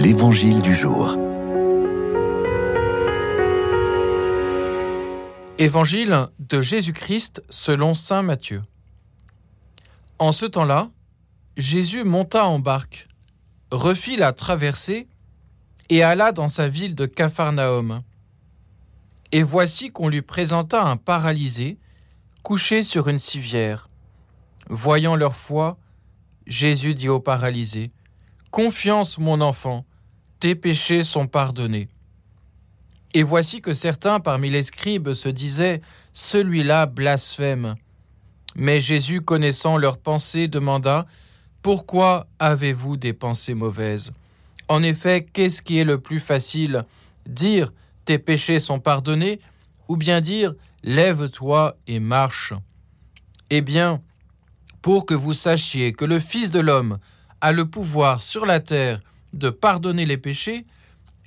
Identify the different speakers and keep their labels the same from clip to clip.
Speaker 1: L'Évangile du jour.
Speaker 2: Évangile de Jésus-Christ selon Saint Matthieu. En ce temps-là, Jésus monta en barque, refit la traversée et alla dans sa ville de Capharnaüm. Et voici qu'on lui présenta un paralysé couché sur une civière. Voyant leur foi, Jésus dit au paralysé, Confiance, mon enfant, tes péchés sont pardonnés. Et voici que certains parmi les scribes se disaient, Celui-là blasphème. Mais Jésus, connaissant leurs pensées, demanda, Pourquoi avez-vous des pensées mauvaises? En effet, qu'est-ce qui est le plus facile? Dire, Tes péchés sont pardonnés, ou bien dire, Lève-toi et marche? Eh bien, pour que vous sachiez que le Fils de l'homme a le pouvoir sur la terre de pardonner les péchés,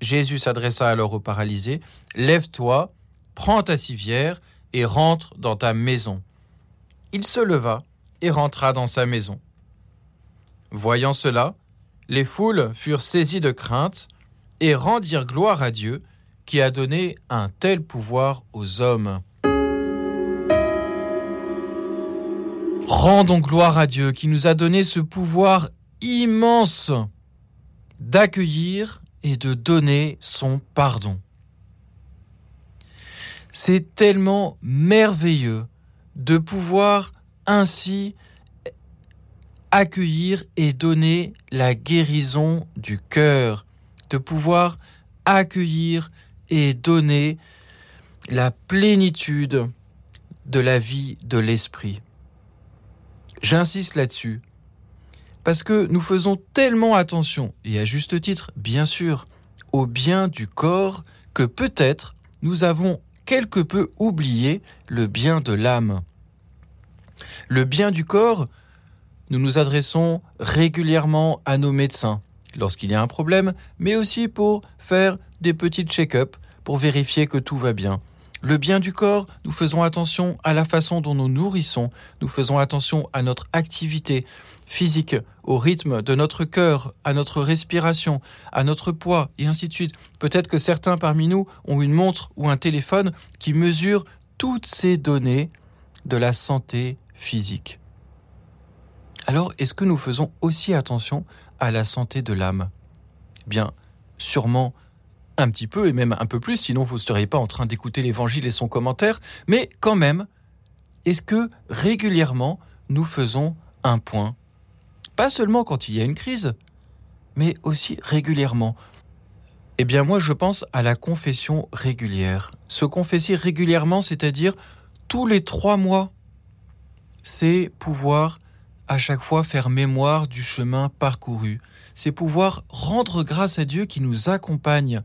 Speaker 2: Jésus s'adressa alors au paralysé, Lève-toi, prends ta civière et rentre dans ta maison. Il se leva et rentra dans sa maison. Voyant cela, les foules furent saisies de crainte et rendirent gloire à Dieu qui a donné un tel pouvoir aux hommes. Rendons gloire à Dieu qui nous a donné ce pouvoir immense d'accueillir et de donner son pardon. C'est tellement merveilleux de pouvoir ainsi accueillir et donner la guérison du cœur, de pouvoir accueillir et donner la plénitude de la vie de l'esprit. J'insiste là-dessus, parce que nous faisons tellement attention, et à juste titre, bien sûr, au bien du corps, que peut-être nous avons quelque peu oublié le bien de l'âme. Le bien du corps, nous nous adressons régulièrement à nos médecins lorsqu'il y a un problème, mais aussi pour faire des petits check-up pour vérifier que tout va bien. Le bien du corps, nous faisons attention à la façon dont nous nourrissons, nous faisons attention à notre activité physique, au rythme de notre cœur, à notre respiration, à notre poids, et ainsi de suite. Peut-être que certains parmi nous ont une montre ou un téléphone qui mesure toutes ces données de la santé physique. Alors, est-ce que nous faisons aussi attention à la santé de l'âme? Bien, sûrement un petit peu et même un peu plus, sinon vous ne seriez pas en train d'écouter l'évangile et son commentaire, mais quand même, est-ce que régulièrement nous faisons un point? Pas seulement quand il y a une crise, mais aussi régulièrement. Eh bien moi je pense à la confession régulière. Se confesser régulièrement, c'est-à-dire tous les trois mois, c'est pouvoir à chaque fois faire mémoire du chemin parcouru. C'est pouvoir rendre grâce à Dieu qui nous accompagne